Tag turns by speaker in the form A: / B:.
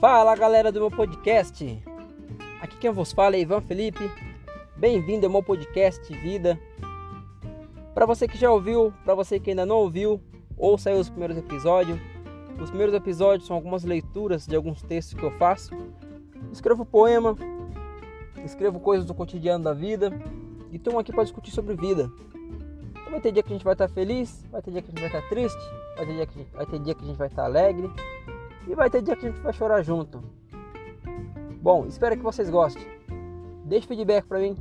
A: Fala galera do meu podcast. Aqui quem vos fala é Ivan Felipe. Bem-vindo ao meu podcast Vida. Para você que já ouviu, para você que ainda não ouviu, ouça aí os primeiros episódios. Os primeiros episódios são algumas leituras de alguns textos que eu faço. Escrevo poema, escrevo coisas do cotidiano da vida e estou aqui para discutir sobre vida. Então vai ter dia que a gente vai estar feliz, vai ter dia que a gente vai estar triste, vai ter dia que, vai ter dia que a gente vai estar alegre e vai ter dia que a gente vai chorar junto. Bom, espero que vocês gostem. Deixe feedback para mim.